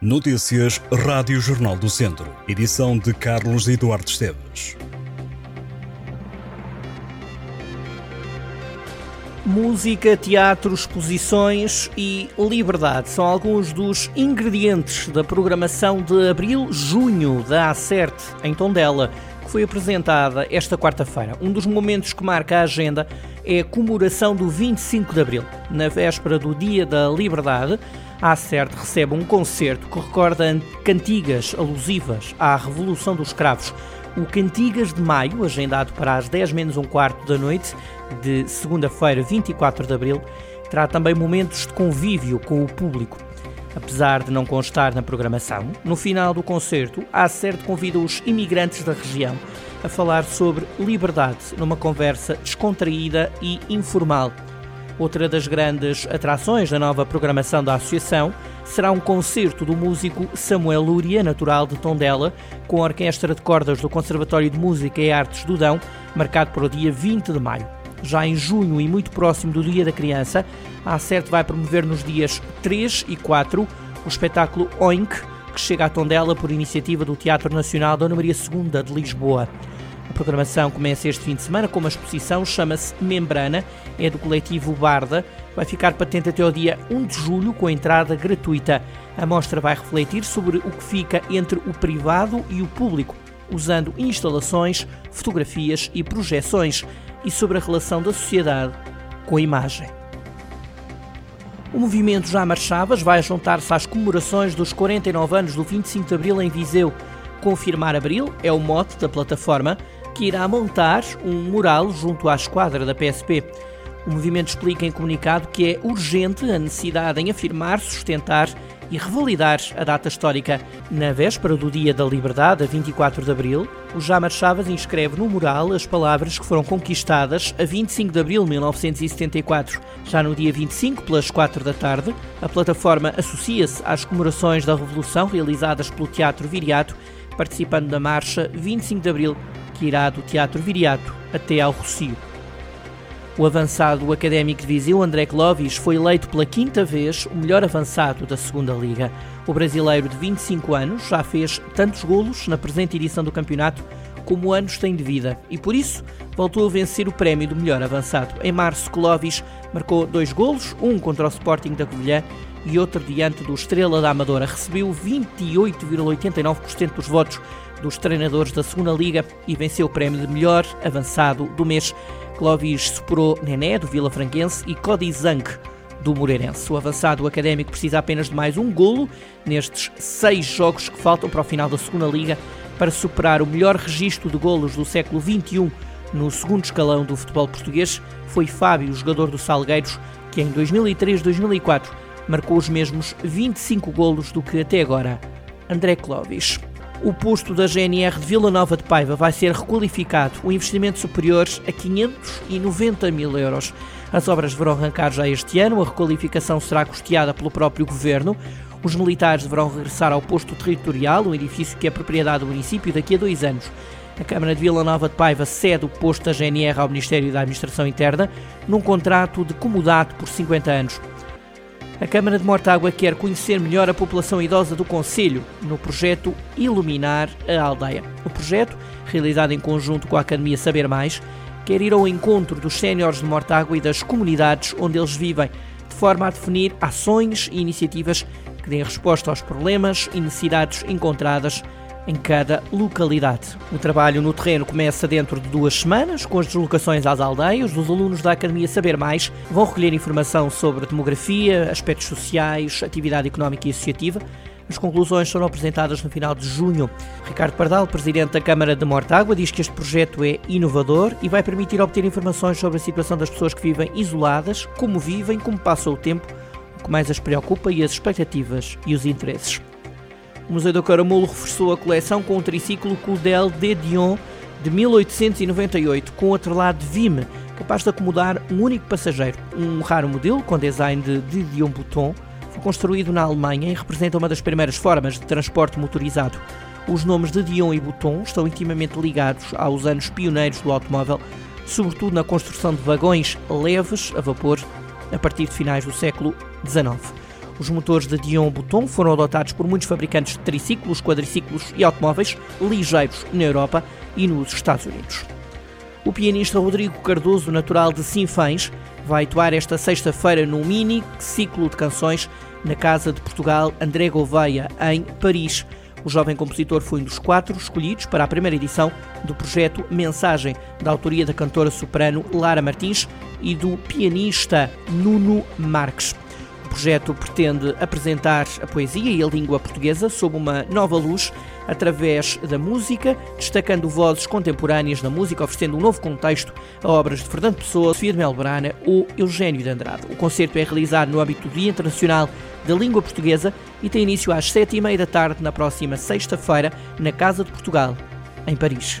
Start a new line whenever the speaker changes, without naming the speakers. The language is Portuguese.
Notícias Rádio Jornal do Centro. Edição de Carlos Eduardo Esteves.
Música, teatro, exposições e liberdade são alguns dos ingredientes da programação de abril-junho da Acerte em Tondela, que foi apresentada esta quarta-feira. Um dos momentos que marca a agenda é a comemoração do 25 de abril. Na véspera do Dia da Liberdade, a Acerte recebe um concerto que recorda cantigas alusivas à Revolução dos Escravos. O Cantigas de Maio, agendado para as 10 menos um quarto da noite, de segunda-feira, 24 de abril, terá também momentos de convívio com o público. Apesar de não constar na programação, no final do concerto, a Acerte convida os imigrantes da região a falar sobre liberdade numa conversa descontraída e informal. Outra das grandes atrações da nova programação da Associação será um concerto do músico Samuel Lúria, natural de Tondela, com a Orquestra de Cordas do Conservatório de Música e Artes do Dão, marcado para o dia 20 de maio. Já em junho e muito próximo do Dia da Criança, a Acerte vai promover nos dias 3 e 4 o espetáculo Oink, que chega à Tondela por iniciativa do Teatro Nacional Dona Maria II de Lisboa. A programação começa este fim de semana com uma exposição, chama-se Membrana, é do coletivo Barda, vai ficar patente até ao dia 1 de julho com entrada gratuita. A mostra vai refletir sobre o que fica entre o privado e o público, usando instalações, fotografias e projeções, e sobre a relação da sociedade com a imagem. O movimento Já Marchavas vai juntar-se às comemorações dos 49 anos do 25 de Abril em Viseu. Confirmar Abril é o mote da plataforma que irá montar um mural junto à esquadra da PSP. O movimento explica em comunicado que é urgente a necessidade em afirmar, sustentar e revalidar a data histórica. Na véspera do Dia da Liberdade, a 24 de abril, o Jamar Chaves inscreve no mural as palavras que foram conquistadas a 25 de abril de 1974. Já no dia 25, pelas 4 da tarde, a plataforma associa-se às comemorações da Revolução realizadas pelo Teatro Viriato, participando da marcha 25 de abril que irá do Teatro Viriato até ao Rocio. O avançado académico de Viseu, André Clovis, foi eleito pela quinta vez o melhor avançado da segunda Liga. O brasileiro de 25 anos já fez tantos golos na presente edição do campeonato como anos tem de vida e, por isso, voltou a vencer o prémio do melhor avançado. Em março, Clovis marcou dois golos, um contra o Sporting da Covilhã e outro diante do Estrela da Amadora. Recebeu 28,89% dos votos dos treinadores da segunda Liga e venceu o prémio de melhor avançado do mês. Clovis superou Nené, do Vila Franquense, e Cody Zank, do Moreirense. O avançado académico precisa apenas de mais um golo nestes seis jogos que faltam para o final da segunda Liga para superar o melhor registro de golos do século XXI no segundo escalão do futebol português. Foi Fábio, jogador do Salgueiros, que em 2003-2004 marcou os mesmos 25 golos do que até agora André Clovis. O posto da GNR de Vila Nova de Paiva vai ser requalificado, um investimento superior a 590 mil euros. As obras deverão arrancar já este ano, a requalificação será custeada pelo próprio governo. Os militares deverão regressar ao posto territorial, um edifício que é propriedade do município, daqui a dois anos. A Câmara de Vila Nova de Paiva cede o posto da GNR ao Ministério da Administração Interna num contrato de comodato por 50 anos. A Câmara de Mortágua quer conhecer melhor a população idosa do Conselho no projeto Iluminar a Aldeia. O projeto, realizado em conjunto com a Academia Saber Mais, quer ir ao encontro dos séniores de Mortágua e das comunidades onde eles vivem, de forma a definir ações e iniciativas que deem resposta aos problemas e necessidades encontradas em cada localidade. O trabalho no terreno começa dentro de duas semanas, com as deslocações às aldeias. Os alunos da Academia Saber Mais vão recolher informação sobre demografia, aspectos sociais, atividade económica e associativa. As conclusões foram apresentadas no final de junho. Ricardo Pardal, presidente da Câmara de Mortágua, diz que este projeto é inovador e vai permitir obter informações sobre a situação das pessoas que vivem isoladas, como vivem, como passam o tempo, o que mais as preocupa e as expectativas e os interesses. O Museu do Caramulo reforçou a coleção com um triciclo Coudel de Dion de 1898, com atrelado Vime, capaz de acomodar um único passageiro. Um raro modelo com design de Didion Bouton foi construído na Alemanha e representa uma das primeiras formas de transporte motorizado. Os nomes de Dion e Bouton estão intimamente ligados aos anos pioneiros do automóvel, sobretudo na construção de vagões leves a vapor a partir de finais do século XIX. Os motores da Dion Bouton foram adotados por muitos fabricantes de triciclos, quadriciclos e automóveis ligeiros na Europa e nos Estados Unidos. O pianista Rodrigo Cardoso, natural de Sinfãs, vai atuar esta sexta-feira num mini ciclo de canções na Casa de Portugal André Gouveia, em Paris. O jovem compositor foi um dos quatro escolhidos para a primeira edição do projeto Mensagem, da autoria da cantora soprano Lara Martins e do pianista Nuno Marques. O projeto pretende apresentar a poesia e a língua portuguesa sob uma nova luz através da música, destacando vozes contemporâneas na música, oferecendo um novo contexto a obras de Fernando Pessoa, Sofia de Melbrana ou Eugênio de Andrade. O concerto é realizado no âmbito do Dia Internacional da Língua Portuguesa e tem início às sete e meia da tarde na próxima sexta-feira na Casa de Portugal, em Paris.